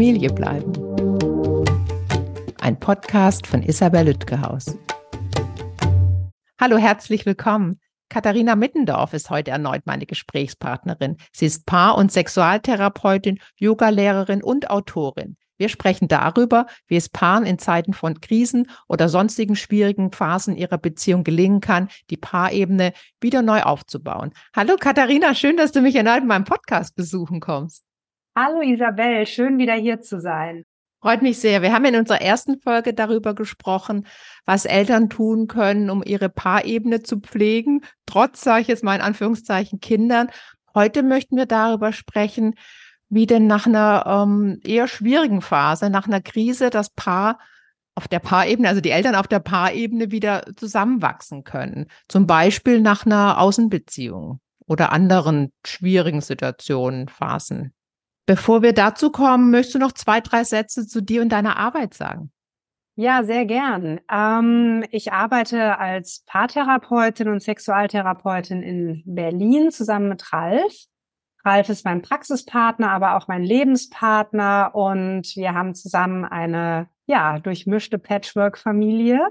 Familie bleiben. Ein Podcast von Isabel Lütgehaus. Hallo, herzlich willkommen. Katharina Mittendorf ist heute erneut meine Gesprächspartnerin. Sie ist Paar- und Sexualtherapeutin, Yogalehrerin und Autorin. Wir sprechen darüber, wie es Paaren in Zeiten von Krisen oder sonstigen schwierigen Phasen ihrer Beziehung gelingen kann, die Paarebene wieder neu aufzubauen. Hallo Katharina, schön, dass du mich erneut in meinem Podcast besuchen kommst. Hallo Isabel, schön wieder hier zu sein. Freut mich sehr. Wir haben in unserer ersten Folge darüber gesprochen, was Eltern tun können, um ihre Paarebene zu pflegen, trotz, sage ich jetzt mal in Anführungszeichen, Kindern. Heute möchten wir darüber sprechen, wie denn nach einer ähm, eher schwierigen Phase, nach einer Krise, das Paar auf der Paarebene, also die Eltern auf der Paarebene wieder zusammenwachsen können. Zum Beispiel nach einer Außenbeziehung oder anderen schwierigen Situationen, Phasen. Bevor wir dazu kommen, möchtest du noch zwei, drei Sätze zu dir und deiner Arbeit sagen? Ja, sehr gern. Ähm, ich arbeite als Paartherapeutin und Sexualtherapeutin in Berlin zusammen mit Ralf. Ralf ist mein Praxispartner, aber auch mein Lebenspartner und wir haben zusammen eine, ja, durchmischte Patchwork-Familie.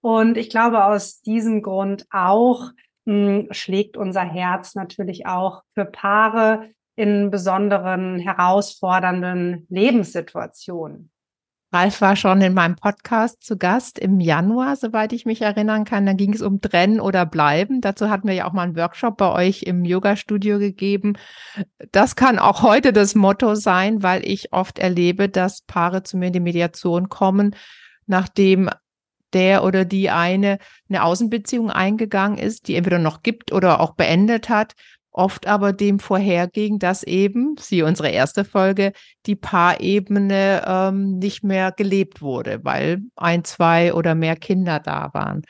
Und ich glaube, aus diesem Grund auch mh, hm, schlägt unser Herz natürlich auch für Paare, in besonderen, herausfordernden Lebenssituationen. Ralf war schon in meinem Podcast zu Gast im Januar, soweit ich mich erinnern kann. Da ging es um Trennen oder Bleiben. Dazu hatten wir ja auch mal einen Workshop bei euch im Yoga-Studio gegeben. Das kann auch heute das Motto sein, weil ich oft erlebe, dass Paare zu mir in die Mediation kommen, nachdem der oder die eine eine Außenbeziehung eingegangen ist, die entweder noch gibt oder auch beendet hat oft aber dem vorherging, dass eben, sie unsere erste Folge, die Paarebene ähm, nicht mehr gelebt wurde, weil ein, zwei oder mehr Kinder da waren.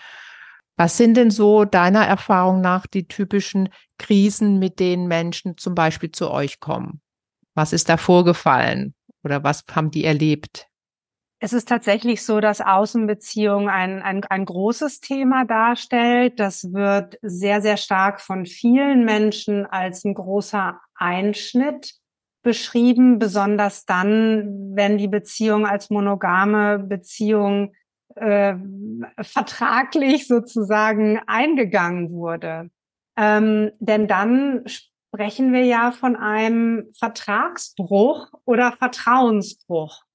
Was sind denn so deiner Erfahrung nach die typischen Krisen, mit denen Menschen zum Beispiel zu euch kommen? Was ist da vorgefallen oder was haben die erlebt? Es ist tatsächlich so, dass Außenbeziehung ein, ein, ein großes Thema darstellt. Das wird sehr, sehr stark von vielen Menschen als ein großer Einschnitt beschrieben, besonders dann, wenn die Beziehung als monogame Beziehung äh, vertraglich sozusagen eingegangen wurde. Ähm, denn dann sprechen wir ja von einem Vertragsbruch oder Vertrauensbruch.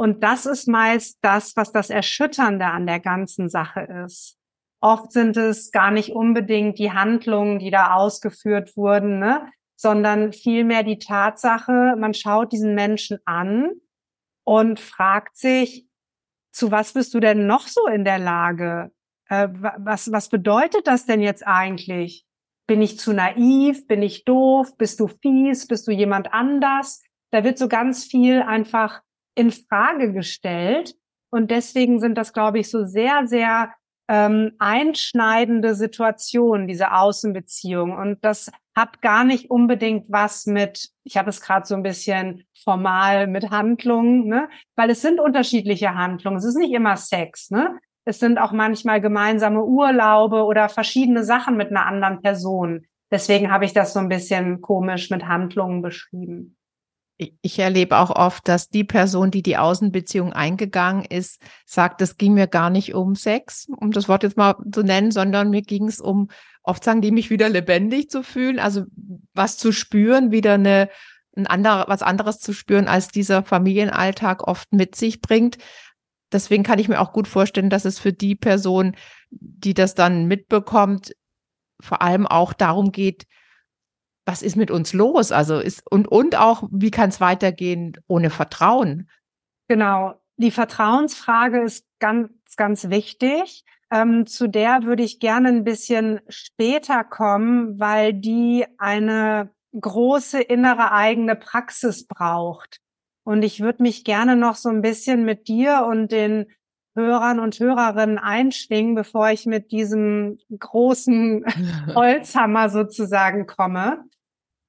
Und das ist meist das, was das Erschütternde an der ganzen Sache ist. Oft sind es gar nicht unbedingt die Handlungen, die da ausgeführt wurden, ne? sondern vielmehr die Tatsache, man schaut diesen Menschen an und fragt sich, zu was bist du denn noch so in der Lage? Äh, was, was bedeutet das denn jetzt eigentlich? Bin ich zu naiv? Bin ich doof? Bist du fies? Bist du jemand anders? Da wird so ganz viel einfach in Frage gestellt. Und deswegen sind das, glaube ich, so sehr, sehr ähm, einschneidende Situationen, diese Außenbeziehung. Und das hat gar nicht unbedingt was mit, ich habe es gerade so ein bisschen formal mit Handlungen, ne? weil es sind unterschiedliche Handlungen. Es ist nicht immer Sex, ne? Es sind auch manchmal gemeinsame Urlaube oder verschiedene Sachen mit einer anderen Person. Deswegen habe ich das so ein bisschen komisch mit Handlungen beschrieben ich erlebe auch oft, dass die Person, die die Außenbeziehung eingegangen ist, sagt, es ging mir gar nicht um Sex, um das Wort jetzt mal zu nennen, sondern mir ging es um, oft sagen die, mich wieder lebendig zu fühlen, also was zu spüren, wieder eine, ein anderer, was anderes zu spüren, als dieser Familienalltag oft mit sich bringt. Deswegen kann ich mir auch gut vorstellen, dass es für die Person, die das dann mitbekommt, vor allem auch darum geht, was ist mit uns los? Also ist und und auch, wie kann es weitergehen ohne Vertrauen? Genau, die Vertrauensfrage ist ganz ganz wichtig. Ähm, zu der würde ich gerne ein bisschen später kommen, weil die eine große innere eigene Praxis braucht. Und ich würde mich gerne noch so ein bisschen mit dir und den Hörern und Hörerinnen einschwingen, bevor ich mit diesem großen Holzhammer sozusagen komme.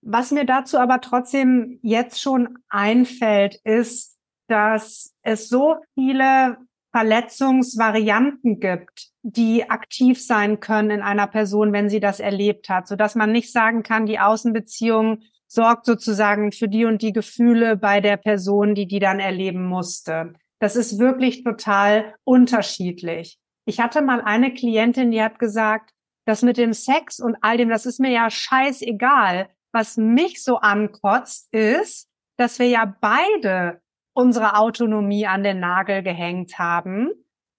Was mir dazu aber trotzdem jetzt schon einfällt, ist, dass es so viele Verletzungsvarianten gibt, die aktiv sein können in einer Person, wenn sie das erlebt hat, so dass man nicht sagen kann, die Außenbeziehung sorgt sozusagen für die und die Gefühle bei der Person, die die dann erleben musste. Das ist wirklich total unterschiedlich. Ich hatte mal eine Klientin, die hat gesagt, das mit dem Sex und all dem, das ist mir ja scheißegal. Was mich so ankotzt, ist, dass wir ja beide unsere Autonomie an den Nagel gehängt haben.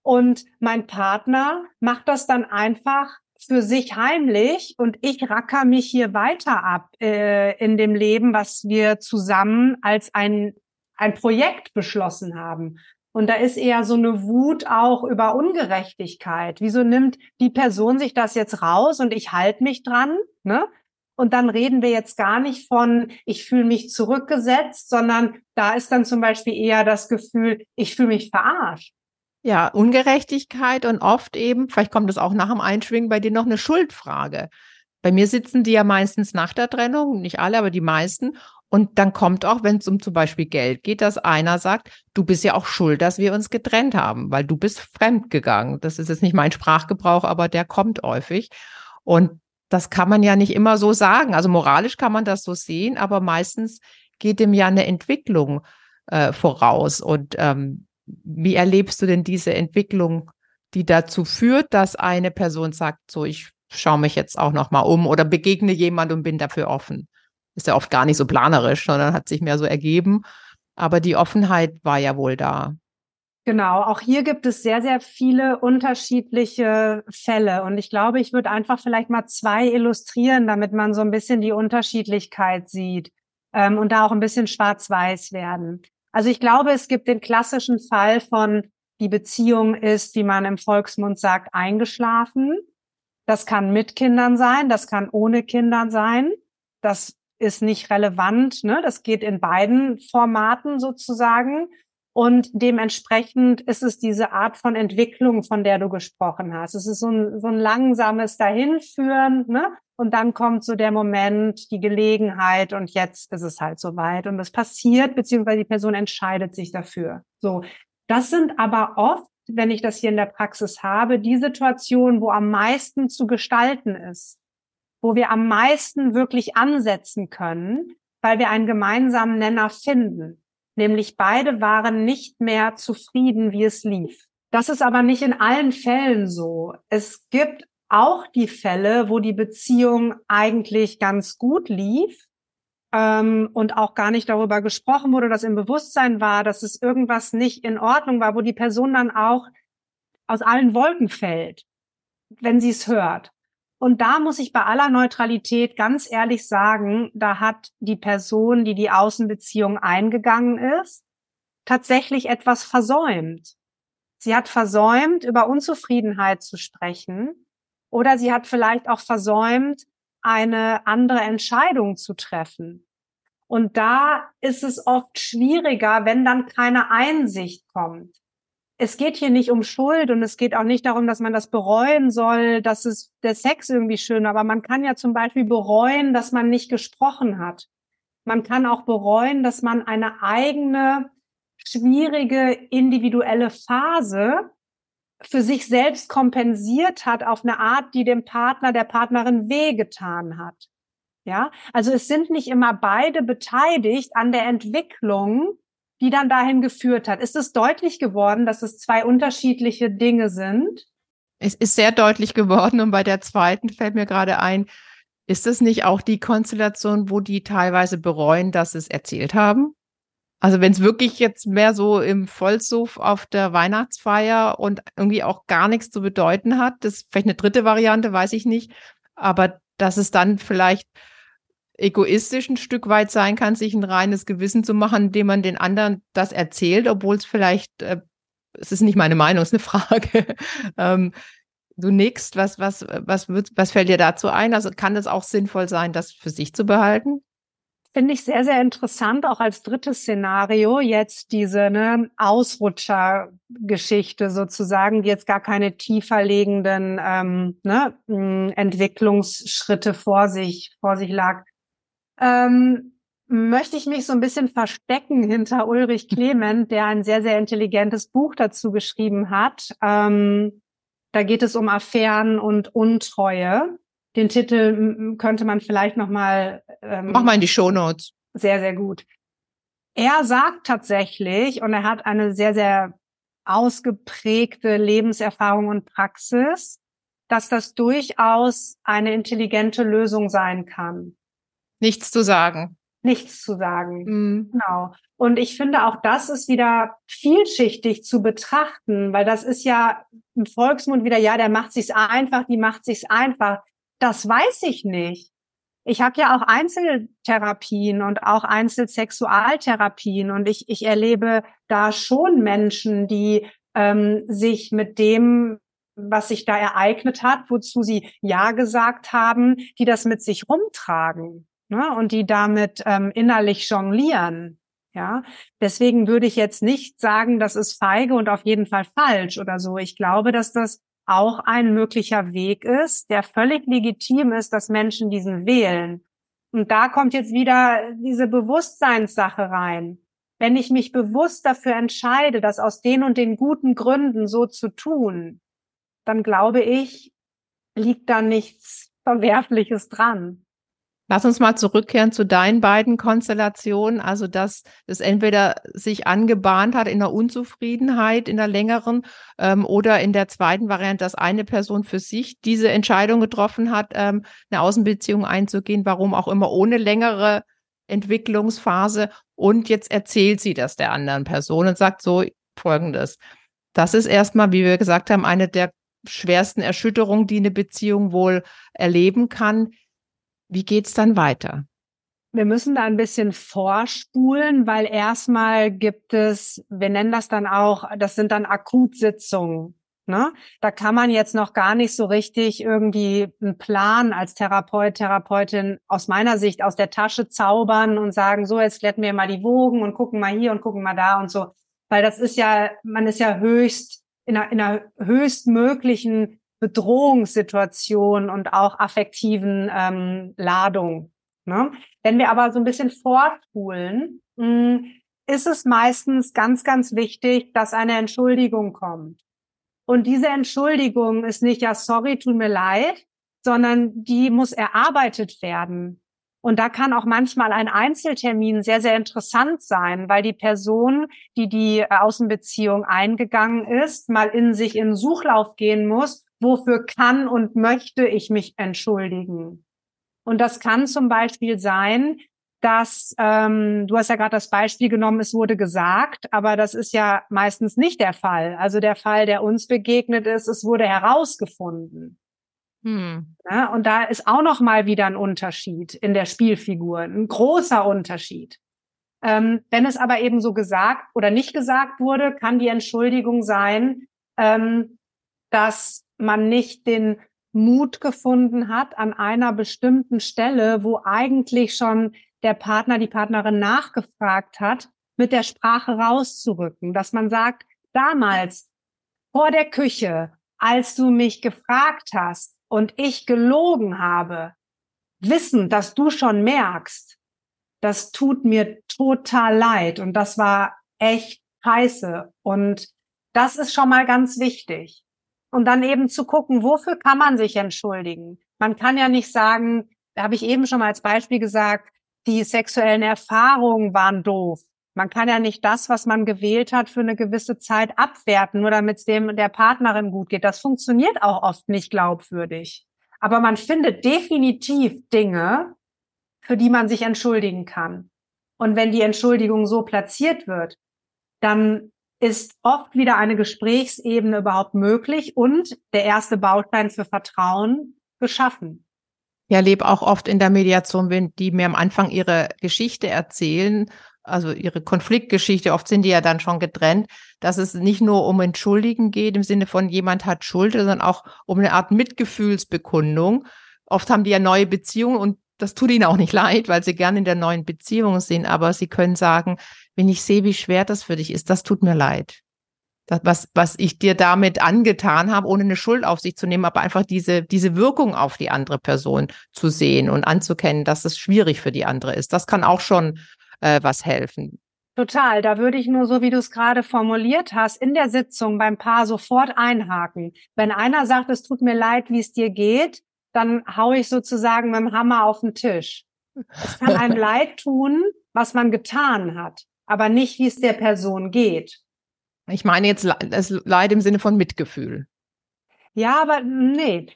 Und mein Partner macht das dann einfach für sich heimlich und ich racker mich hier weiter ab äh, in dem Leben, was wir zusammen als ein, ein Projekt beschlossen haben. Und da ist eher so eine Wut auch über Ungerechtigkeit. Wieso nimmt die Person sich das jetzt raus und ich halte mich dran? Ne? Und dann reden wir jetzt gar nicht von, ich fühle mich zurückgesetzt, sondern da ist dann zum Beispiel eher das Gefühl, ich fühle mich verarscht. Ja, Ungerechtigkeit und oft eben, vielleicht kommt es auch nach dem Einschwingen bei dir noch eine Schuldfrage. Bei mir sitzen die ja meistens nach der Trennung, nicht alle, aber die meisten. Und dann kommt auch, wenn es um zum Beispiel Geld geht, dass einer sagt, du bist ja auch schuld, dass wir uns getrennt haben, weil du bist fremd gegangen. Das ist jetzt nicht mein Sprachgebrauch, aber der kommt häufig. Und das kann man ja nicht immer so sagen. Also moralisch kann man das so sehen, aber meistens geht dem ja eine Entwicklung äh, voraus. Und ähm, wie erlebst du denn diese Entwicklung, die dazu führt, dass eine Person sagt, so ich schaue mich jetzt auch noch mal um oder begegne jemand und bin dafür offen? Ist ja oft gar nicht so planerisch, sondern hat sich mehr so ergeben. Aber die Offenheit war ja wohl da. Genau, auch hier gibt es sehr, sehr viele unterschiedliche Fälle. Und ich glaube, ich würde einfach vielleicht mal zwei illustrieren, damit man so ein bisschen die Unterschiedlichkeit sieht ähm, und da auch ein bisschen schwarz-weiß werden. Also ich glaube, es gibt den klassischen Fall von, die Beziehung ist, wie man im Volksmund sagt, eingeschlafen. Das kann mit Kindern sein, das kann ohne Kindern sein. Das ist nicht relevant. Ne? Das geht in beiden Formaten sozusagen. Und dementsprechend ist es diese Art von Entwicklung, von der du gesprochen hast. Es ist so ein, so ein langsames Dahinführen, ne? Und dann kommt so der Moment, die Gelegenheit und jetzt ist es halt soweit und es passiert, beziehungsweise die Person entscheidet sich dafür. So. Das sind aber oft, wenn ich das hier in der Praxis habe, die Situationen, wo am meisten zu gestalten ist, wo wir am meisten wirklich ansetzen können, weil wir einen gemeinsamen Nenner finden. Nämlich beide waren nicht mehr zufrieden, wie es lief. Das ist aber nicht in allen Fällen so. Es gibt auch die Fälle, wo die Beziehung eigentlich ganz gut lief ähm, und auch gar nicht darüber gesprochen wurde, dass im Bewusstsein war, dass es irgendwas nicht in Ordnung war, wo die Person dann auch aus allen Wolken fällt, wenn sie es hört. Und da muss ich bei aller Neutralität ganz ehrlich sagen, da hat die Person, die die Außenbeziehung eingegangen ist, tatsächlich etwas versäumt. Sie hat versäumt, über Unzufriedenheit zu sprechen oder sie hat vielleicht auch versäumt, eine andere Entscheidung zu treffen. Und da ist es oft schwieriger, wenn dann keine Einsicht kommt. Es geht hier nicht um Schuld und es geht auch nicht darum, dass man das bereuen soll, dass es der Sex irgendwie schön, aber man kann ja zum Beispiel bereuen, dass man nicht gesprochen hat. Man kann auch bereuen, dass man eine eigene schwierige individuelle Phase für sich selbst kompensiert hat auf eine Art, die dem Partner, der Partnerin wehgetan hat. Ja, also es sind nicht immer beide beteiligt an der Entwicklung, die dann dahin geführt hat. Ist es deutlich geworden, dass es zwei unterschiedliche Dinge sind? Es ist sehr deutlich geworden und bei der zweiten fällt mir gerade ein, ist es nicht auch die Konstellation, wo die teilweise bereuen, dass sie es erzählt haben? Also wenn es wirklich jetzt mehr so im Vollsuff auf der Weihnachtsfeier und irgendwie auch gar nichts zu bedeuten hat, das ist vielleicht eine dritte Variante, weiß ich nicht, aber dass es dann vielleicht egoistisch ein Stück weit sein kann, sich ein reines Gewissen zu machen, indem man den anderen das erzählt, obwohl es vielleicht, äh, es ist nicht meine Meinung, es ist eine Frage. ähm, du nickst, was, was, was, wird, was fällt dir dazu ein? Also kann es auch sinnvoll sein, das für sich zu behalten? Finde ich sehr, sehr interessant, auch als drittes Szenario jetzt diese ne, Ausrutscher-Geschichte sozusagen, die jetzt gar keine tiefer liegenden ähm, ne, Entwicklungsschritte vor sich, vor sich lag. Ähm, möchte ich mich so ein bisschen verstecken hinter Ulrich Clement, der ein sehr, sehr intelligentes Buch dazu geschrieben hat. Ähm, da geht es um Affären und Untreue. Den Titel könnte man vielleicht noch mal ähm, mach mal in die Shownotes. Sehr, sehr gut. Er sagt tatsächlich, und er hat eine sehr, sehr ausgeprägte Lebenserfahrung und Praxis, dass das durchaus eine intelligente Lösung sein kann. Nichts zu sagen. Nichts zu sagen. Mhm. Genau. Und ich finde auch das ist wieder vielschichtig zu betrachten, weil das ist ja im Volksmund wieder, ja, der macht sich's einfach, die macht sich's einfach. Das weiß ich nicht. Ich habe ja auch Einzeltherapien und auch Einzelsexualtherapien und ich, ich erlebe da schon Menschen, die ähm, sich mit dem, was sich da ereignet hat, wozu sie Ja gesagt haben, die das mit sich rumtragen ne? und die damit ähm, innerlich jonglieren. Ja, deswegen würde ich jetzt nicht sagen, das ist feige und auf jeden Fall falsch oder so. Ich glaube, dass das auch ein möglicher Weg ist, der völlig legitim ist, dass Menschen diesen wählen. Und da kommt jetzt wieder diese Bewusstseinssache rein. Wenn ich mich bewusst dafür entscheide, das aus den und den guten Gründen so zu tun, dann glaube ich, liegt da nichts Verwerfliches dran. Lass uns mal zurückkehren zu deinen beiden Konstellationen. Also, dass es entweder sich angebahnt hat in der Unzufriedenheit, in der längeren, ähm, oder in der zweiten Variante, dass eine Person für sich diese Entscheidung getroffen hat, ähm, eine Außenbeziehung einzugehen, warum auch immer, ohne längere Entwicklungsphase. Und jetzt erzählt sie das der anderen Person und sagt so Folgendes. Das ist erstmal, wie wir gesagt haben, eine der schwersten Erschütterungen, die eine Beziehung wohl erleben kann. Wie geht's dann weiter? Wir müssen da ein bisschen vorspulen, weil erstmal gibt es, wir nennen das dann auch, das sind dann Akutsitzungen. Ne? Da kann man jetzt noch gar nicht so richtig irgendwie einen Plan als Therapeut, Therapeutin aus meiner Sicht aus der Tasche zaubern und sagen, so, jetzt glätten wir mal die Wogen und gucken mal hier und gucken mal da und so. Weil das ist ja, man ist ja höchst, in einer, in einer höchstmöglichen Bedrohungssituation und auch affektiven ähm, Ladung. Ne? Wenn wir aber so ein bisschen vorspulen, hm, ist es meistens ganz, ganz wichtig, dass eine Entschuldigung kommt. Und diese Entschuldigung ist nicht, ja, sorry, tut mir leid, sondern die muss erarbeitet werden. Und da kann auch manchmal ein Einzeltermin sehr, sehr interessant sein, weil die Person, die die Außenbeziehung eingegangen ist, mal in sich in Suchlauf gehen muss wofür kann und möchte ich mich entschuldigen? Und das kann zum Beispiel sein, dass ähm, du hast ja gerade das Beispiel genommen, es wurde gesagt, aber das ist ja meistens nicht der Fall. Also der Fall, der uns begegnet ist, es wurde herausgefunden. Hm. Ja, und da ist auch noch mal wieder ein Unterschied in der Spielfigur, ein großer Unterschied. Ähm, wenn es aber eben so gesagt oder nicht gesagt wurde, kann die Entschuldigung sein, ähm, dass man nicht den Mut gefunden hat an einer bestimmten Stelle, wo eigentlich schon der Partner, die Partnerin nachgefragt hat, mit der Sprache rauszurücken, dass man sagt, damals vor der Küche, als du mich gefragt hast und ich gelogen habe, wissen, dass du schon merkst, das tut mir total leid. Und das war echt scheiße. Und das ist schon mal ganz wichtig und dann eben zu gucken, wofür kann man sich entschuldigen? Man kann ja nicht sagen, habe ich eben schon mal als Beispiel gesagt, die sexuellen Erfahrungen waren doof. Man kann ja nicht das, was man gewählt hat, für eine gewisse Zeit abwerten, nur damit es dem der Partnerin gut geht. Das funktioniert auch oft nicht glaubwürdig. Aber man findet definitiv Dinge, für die man sich entschuldigen kann. Und wenn die Entschuldigung so platziert wird, dann ist oft wieder eine Gesprächsebene überhaupt möglich und der erste Baustein für Vertrauen geschaffen. Ja, lebe auch oft in der Mediation, wenn die mir am Anfang ihre Geschichte erzählen, also ihre Konfliktgeschichte, oft sind die ja dann schon getrennt, dass es nicht nur um Entschuldigen geht im Sinne von jemand hat Schuld, sondern auch um eine Art Mitgefühlsbekundung. Oft haben die ja neue Beziehungen und das tut ihnen auch nicht leid, weil sie gerne in der neuen Beziehung sind, aber sie können sagen, wenn ich sehe, wie schwer das für dich ist, das tut mir leid. Das, was, was ich dir damit angetan habe, ohne eine Schuld auf sich zu nehmen, aber einfach diese, diese Wirkung auf die andere Person zu sehen und anzukennen, dass es schwierig für die andere ist. Das kann auch schon äh, was helfen. Total. Da würde ich nur so, wie du es gerade formuliert hast, in der Sitzung beim Paar sofort einhaken. Wenn einer sagt, es tut mir leid, wie es dir geht, dann hau ich sozusagen mit dem Hammer auf den Tisch. Es kann einem leid tun, was man getan hat, aber nicht, wie es der Person geht. Ich meine jetzt das Leid im Sinne von Mitgefühl. Ja, aber nee.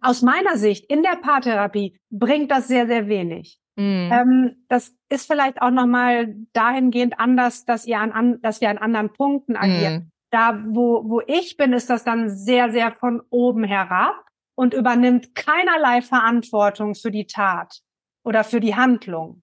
Aus meiner Sicht in der Paartherapie bringt das sehr, sehr wenig. Mhm. Ähm, das ist vielleicht auch nochmal dahingehend anders, dass ihr an, an, dass wir an anderen Punkten agieren. Mhm. Da, wo, wo ich bin, ist das dann sehr, sehr von oben herab und übernimmt keinerlei Verantwortung für die Tat oder für die Handlung.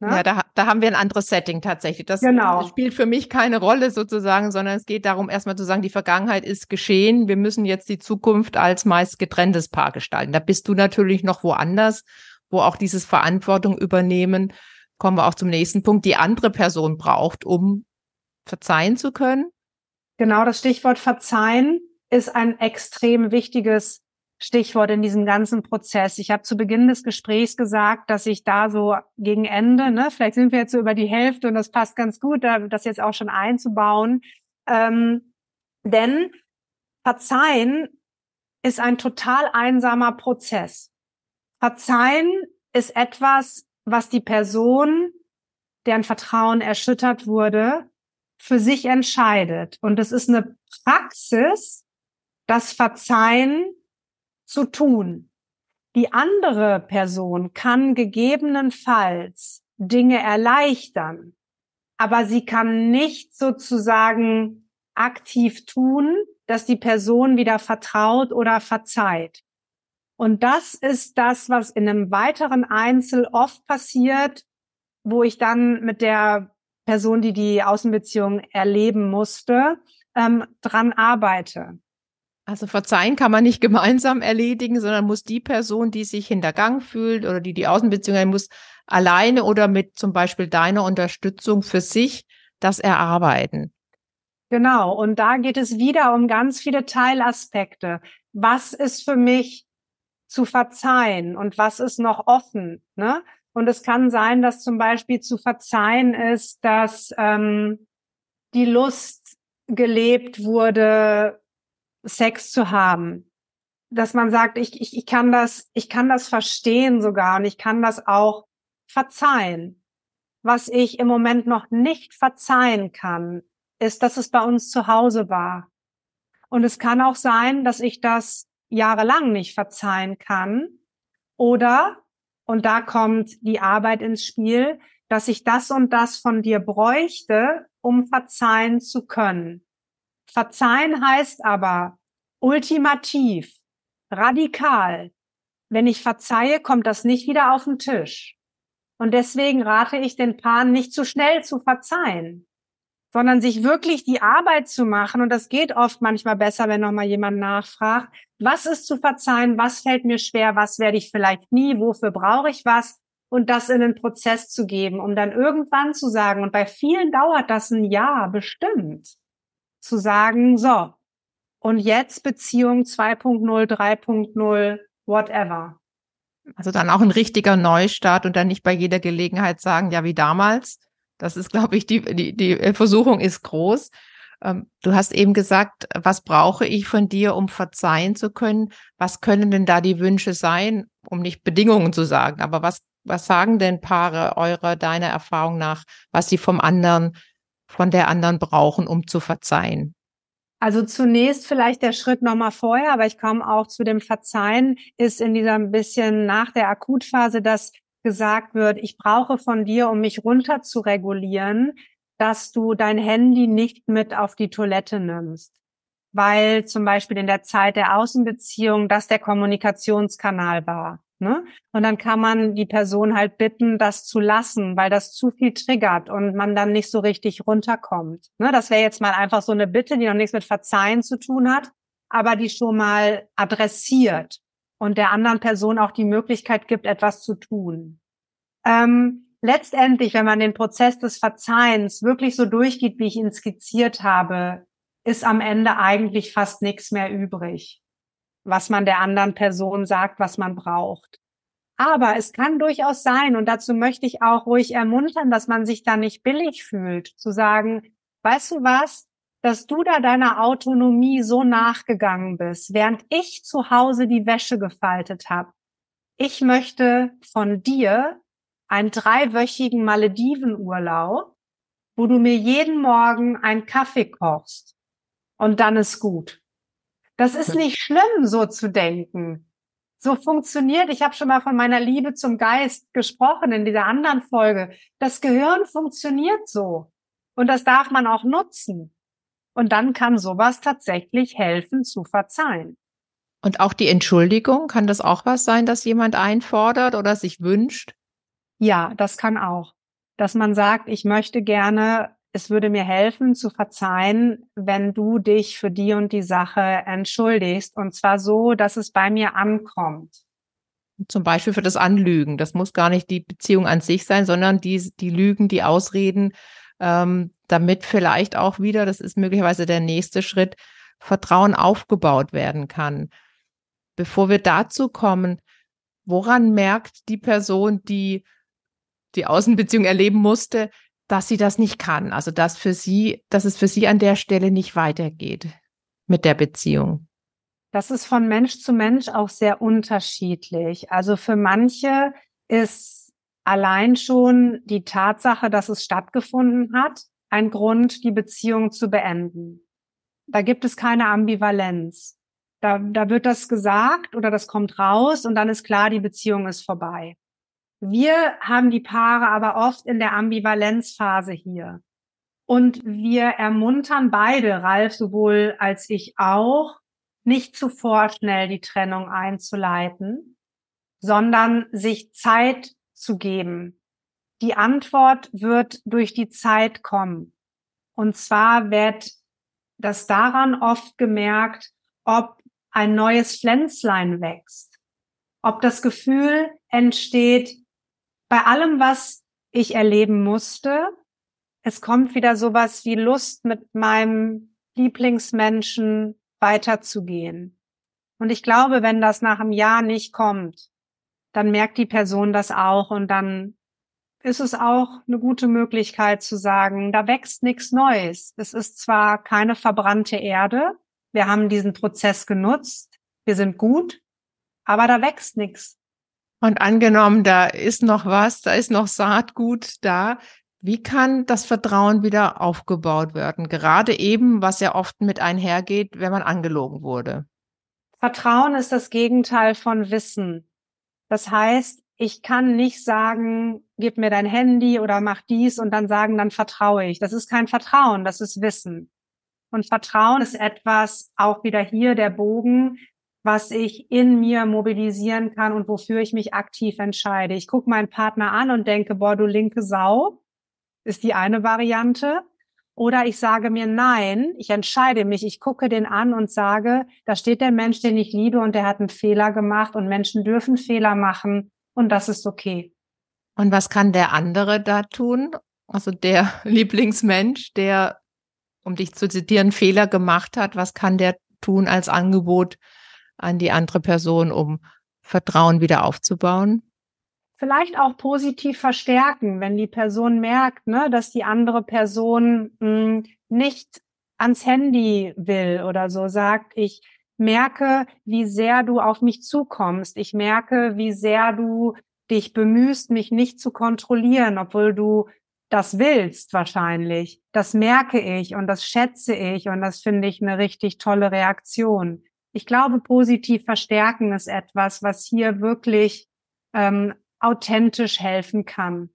Ne? Ja, da, da haben wir ein anderes Setting tatsächlich. Das genau. spielt für mich keine Rolle sozusagen, sondern es geht darum, erstmal zu sagen, die Vergangenheit ist geschehen. Wir müssen jetzt die Zukunft als meist getrenntes Paar gestalten. Da bist du natürlich noch woanders, wo auch dieses Verantwortung übernehmen. Kommen wir auch zum nächsten Punkt, die andere Person braucht, um verzeihen zu können. Genau, das Stichwort verzeihen ist ein extrem wichtiges Stichwort in diesem ganzen Prozess. Ich habe zu Beginn des Gesprächs gesagt, dass ich da so gegen Ende, ne, vielleicht sind wir jetzt so über die Hälfte und das passt ganz gut, das jetzt auch schon einzubauen. Ähm, denn Verzeihen ist ein total einsamer Prozess. Verzeihen ist etwas, was die Person, deren Vertrauen erschüttert wurde, für sich entscheidet. Und es ist eine Praxis, das Verzeihen zu tun. Die andere Person kann gegebenenfalls Dinge erleichtern, aber sie kann nicht sozusagen aktiv tun, dass die Person wieder vertraut oder verzeiht. Und das ist das, was in einem weiteren Einzel oft passiert, wo ich dann mit der Person, die die Außenbeziehung erleben musste, ähm, dran arbeite. Also verzeihen kann man nicht gemeinsam erledigen, sondern muss die Person, die sich hintergangen fühlt oder die die Außenbeziehung muss, alleine oder mit zum Beispiel deiner Unterstützung für sich das erarbeiten. Genau. Und da geht es wieder um ganz viele Teilaspekte. Was ist für mich zu verzeihen und was ist noch offen? Ne? Und es kann sein, dass zum Beispiel zu verzeihen ist, dass ähm, die Lust gelebt wurde, Sex zu haben. Dass man sagt, ich, ich, ich kann das, ich kann das verstehen sogar und ich kann das auch verzeihen. Was ich im Moment noch nicht verzeihen kann, ist, dass es bei uns zu Hause war. Und es kann auch sein, dass ich das jahrelang nicht verzeihen kann. Oder, und da kommt die Arbeit ins Spiel, dass ich das und das von dir bräuchte, um verzeihen zu können. Verzeihen heißt aber ultimativ, radikal. Wenn ich verzeihe, kommt das nicht wieder auf den Tisch. Und deswegen rate ich den Paaren nicht zu schnell zu verzeihen, sondern sich wirklich die Arbeit zu machen. Und das geht oft manchmal besser, wenn nochmal jemand nachfragt, was ist zu verzeihen, was fällt mir schwer, was werde ich vielleicht nie, wofür brauche ich was und das in den Prozess zu geben, um dann irgendwann zu sagen, und bei vielen dauert das ein Jahr bestimmt, zu sagen, so, und jetzt Beziehung 2.0, 3.0, whatever. Also dann auch ein richtiger Neustart und dann nicht bei jeder Gelegenheit sagen, ja, wie damals. Das ist, glaube ich, die, die, die Versuchung ist groß. Ähm, du hast eben gesagt, was brauche ich von dir, um verzeihen zu können? Was können denn da die Wünsche sein, um nicht Bedingungen zu sagen? Aber was, was sagen denn Paare eurer, deiner Erfahrung nach, was sie vom anderen von der anderen brauchen, um zu verzeihen? Also zunächst vielleicht der Schritt nochmal vorher, aber ich komme auch zu dem Verzeihen, ist in dieser ein bisschen nach der Akutphase, dass gesagt wird, ich brauche von dir, um mich runter zu regulieren, dass du dein Handy nicht mit auf die Toilette nimmst. Weil zum Beispiel in der Zeit der Außenbeziehung das der Kommunikationskanal war. Ne? Und dann kann man die Person halt bitten, das zu lassen, weil das zu viel triggert und man dann nicht so richtig runterkommt. Ne? Das wäre jetzt mal einfach so eine Bitte, die noch nichts mit Verzeihen zu tun hat, aber die schon mal adressiert und der anderen Person auch die Möglichkeit gibt, etwas zu tun. Ähm, letztendlich, wenn man den Prozess des Verzeihens wirklich so durchgeht, wie ich ihn skizziert habe, ist am Ende eigentlich fast nichts mehr übrig was man der anderen Person sagt, was man braucht. Aber es kann durchaus sein, und dazu möchte ich auch ruhig ermuntern, dass man sich da nicht billig fühlt, zu sagen, weißt du was, dass du da deiner Autonomie so nachgegangen bist, während ich zu Hause die Wäsche gefaltet habe. Ich möchte von dir einen dreiwöchigen Maledivenurlaub, wo du mir jeden Morgen einen Kaffee kochst und dann ist gut. Das ist nicht schlimm, so zu denken. So funktioniert, ich habe schon mal von meiner Liebe zum Geist gesprochen in dieser anderen Folge. Das Gehirn funktioniert so. Und das darf man auch nutzen. Und dann kann sowas tatsächlich helfen zu verzeihen. Und auch die Entschuldigung, kann das auch was sein, dass jemand einfordert oder sich wünscht? Ja, das kann auch. Dass man sagt, ich möchte gerne es würde mir helfen zu verzeihen, wenn du dich für die und die Sache entschuldigst. Und zwar so, dass es bei mir ankommt. Zum Beispiel für das Anlügen. Das muss gar nicht die Beziehung an sich sein, sondern die, die Lügen, die Ausreden, ähm, damit vielleicht auch wieder, das ist möglicherweise der nächste Schritt, Vertrauen aufgebaut werden kann. Bevor wir dazu kommen, woran merkt die Person, die die Außenbeziehung erleben musste, dass sie das nicht kann. Also dass für sie, dass es für sie an der Stelle nicht weitergeht mit der Beziehung. Das ist von Mensch zu Mensch auch sehr unterschiedlich. Also für manche ist allein schon die Tatsache, dass es stattgefunden hat, ein Grund, die Beziehung zu beenden. Da gibt es keine Ambivalenz. Da, da wird das gesagt oder das kommt raus und dann ist klar, die Beziehung ist vorbei. Wir haben die Paare aber oft in der Ambivalenzphase hier. Und wir ermuntern beide, Ralf sowohl als ich auch, nicht zu vorschnell die Trennung einzuleiten, sondern sich Zeit zu geben. Die Antwort wird durch die Zeit kommen. Und zwar wird das daran oft gemerkt, ob ein neues Pflänzlein wächst, ob das Gefühl entsteht, bei allem, was ich erleben musste, es kommt wieder sowas wie Lust, mit meinem Lieblingsmenschen weiterzugehen. Und ich glaube, wenn das nach einem Jahr nicht kommt, dann merkt die Person das auch und dann ist es auch eine gute Möglichkeit zu sagen, da wächst nichts Neues. Es ist zwar keine verbrannte Erde, wir haben diesen Prozess genutzt, wir sind gut, aber da wächst nichts. Und angenommen, da ist noch was, da ist noch Saatgut da. Wie kann das Vertrauen wieder aufgebaut werden? Gerade eben, was ja oft mit einhergeht, wenn man angelogen wurde. Vertrauen ist das Gegenteil von Wissen. Das heißt, ich kann nicht sagen, gib mir dein Handy oder mach dies und dann sagen, dann vertraue ich. Das ist kein Vertrauen, das ist Wissen. Und Vertrauen ist etwas, auch wieder hier der Bogen, was ich in mir mobilisieren kann und wofür ich mich aktiv entscheide. Ich gucke meinen Partner an und denke, boah, du linke Sau, ist die eine Variante. Oder ich sage mir nein, ich entscheide mich, ich gucke den an und sage, da steht der Mensch, den ich liebe und der hat einen Fehler gemacht und Menschen dürfen Fehler machen und das ist okay. Und was kann der andere da tun? Also der Lieblingsmensch, der, um dich zu zitieren, Fehler gemacht hat, was kann der tun als Angebot, an die andere Person, um Vertrauen wieder aufzubauen? Vielleicht auch positiv verstärken, wenn die Person merkt, ne, dass die andere Person mh, hm, nicht ans Handy will oder so, sagt, ich merke, wie sehr du auf mich zukommst. Ich merke, wie sehr du dich bemühst, mich nicht zu kontrollieren, obwohl du das willst wahrscheinlich. Das merke ich und das schätze ich und das finde ich eine richtig tolle Reaktion ich glaube, positiv verstärken ist etwas, was hier wirklich ähm, authentisch helfen kann.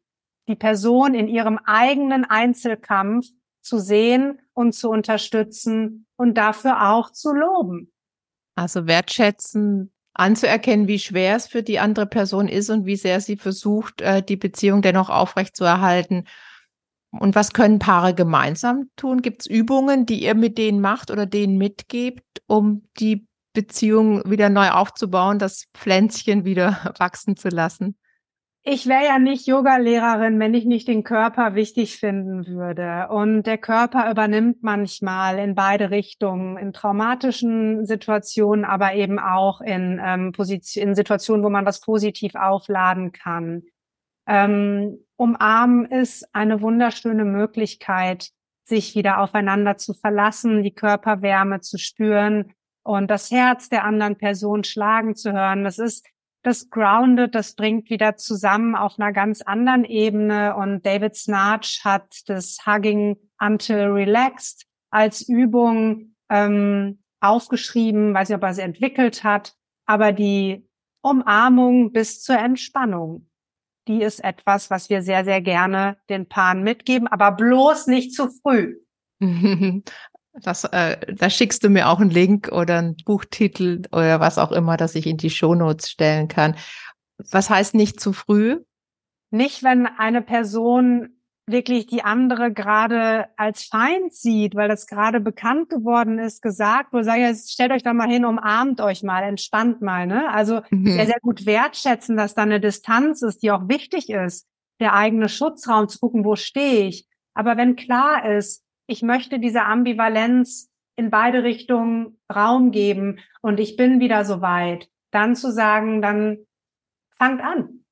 Die Person in ihrem eigenen Einzelkampf zu sehen und zu unterstützen und dafür auch zu loben. Also wertschätzen, anzuerkennen, wie schwer es für die andere Person ist und wie sehr sie versucht, äh, die Beziehung dennoch aufrecht zu erhalten. Und was können Paare gemeinsam tun? Gibt es Übungen, die ihr mit denen macht oder denen mitgebt, um die Beziehung wieder neu aufzubauen, das Pflänzchen wieder wachsen zu lassen? Ich wäre ja nicht Yogalehrerin, wenn ich nicht den Körper wichtig finden würde. Und der Körper übernimmt manchmal in beide Richtungen, in traumatischen Situationen, aber eben auch in, ähm, Position, in Situationen, wo man was positiv aufladen kann. Ähm, umarmen ist eine wunderschöne Möglichkeit, sich wieder aufeinander zu verlassen, die Körperwärme zu spüren und das Herz der anderen Person schlagen zu hören. Das ist das Grounded, das bringt wieder zusammen auf einer ganz anderen Ebene. Und David Snarch hat das Hugging Until Relaxed als Übung ähm, aufgeschrieben, weiß nicht, ob er sie entwickelt hat, aber die Umarmung bis zur Entspannung, die ist etwas, was wir sehr, sehr gerne den Paaren mitgeben, aber bloß nicht zu früh. Das, äh, da schickst du mir auch einen Link oder einen Buchtitel oder was auch immer, dass ich in die Shownotes stellen kann. Was heißt nicht zu früh? Nicht, wenn eine Person wirklich die andere gerade als Feind sieht, weil das gerade bekannt geworden ist, gesagt, wo sage ich, stellt euch da mal hin, umarmt euch mal, entspannt mal, ne? Also mhm. sehr, sehr gut wertschätzen, dass da eine Distanz ist, die auch wichtig ist, der eigene Schutzraum zu gucken, wo stehe ich. Aber wenn klar ist, ich möchte diese Ambivalenz in beide Richtungen Raum geben und ich bin wieder so weit, dann zu sagen, dann fangt an.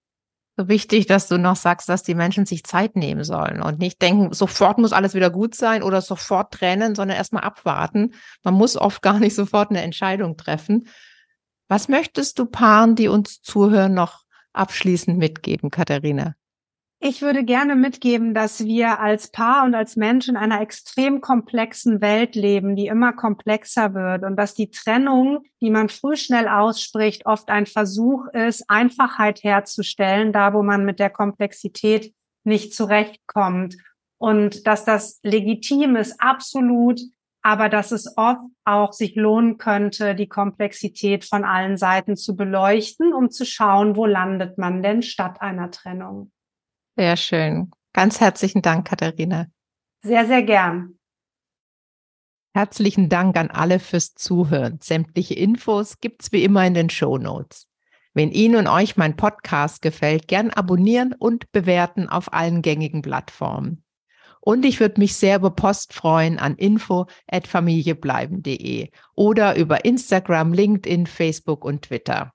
So wichtig, dass du noch sagst, dass die Menschen sich Zeit nehmen sollen und nicht denken, sofort muss alles wieder gut sein oder sofort trennen, sondern erstmal abwarten. Man muss oft gar nicht sofort eine Entscheidung treffen. Was möchtest du Paaren, die uns zuhören, noch abschließend mitgeben, Katharina? Ich würde gerne mitgeben, dass wir als Paar und als Menschen in einer extrem komplexen Welt leben, die immer komplexer wird und dass die Trennung, die man früh schnell ausspricht, oft ein Versuch ist, Einfachheit herzustellen, da wo man mit der Komplexität nicht zurechtkommt und dass das legitim ist, absolut, aber dass es oft auch sich lohnen könnte, die Komplexität von allen Seiten zu beleuchten, um zu schauen, wo landet man denn statt einer Trennung. Sehr schön. Ganz herzlichen Dank, Katharina. Sehr, sehr gern. Herzlichen Dank an alle fürs Zuhören. Sämtliche Infos gibt's wie immer in den Show Notes. Wenn Ihnen und euch mein Podcast gefällt, gern abonnieren und bewerten auf allen gängigen Plattformen. Und ich würde mich sehr über Post freuen an info@familiebleiben.de oder über Instagram, LinkedIn, Facebook und Twitter.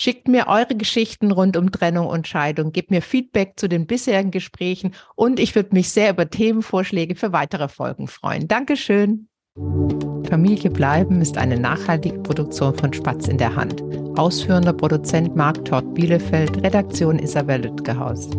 Schickt mir eure Geschichten rund um Trennung und Scheidung, gebt mir Feedback zu den bisherigen Gesprächen und ich würde mich sehr über Themenvorschläge für weitere Folgen freuen. Dankeschön. Familie bleiben ist eine nachhaltige Produktion von Spatz in der Hand. Ausführender Produzent Marc Todd Bielefeld, Redaktion Isabel Lütgehaus.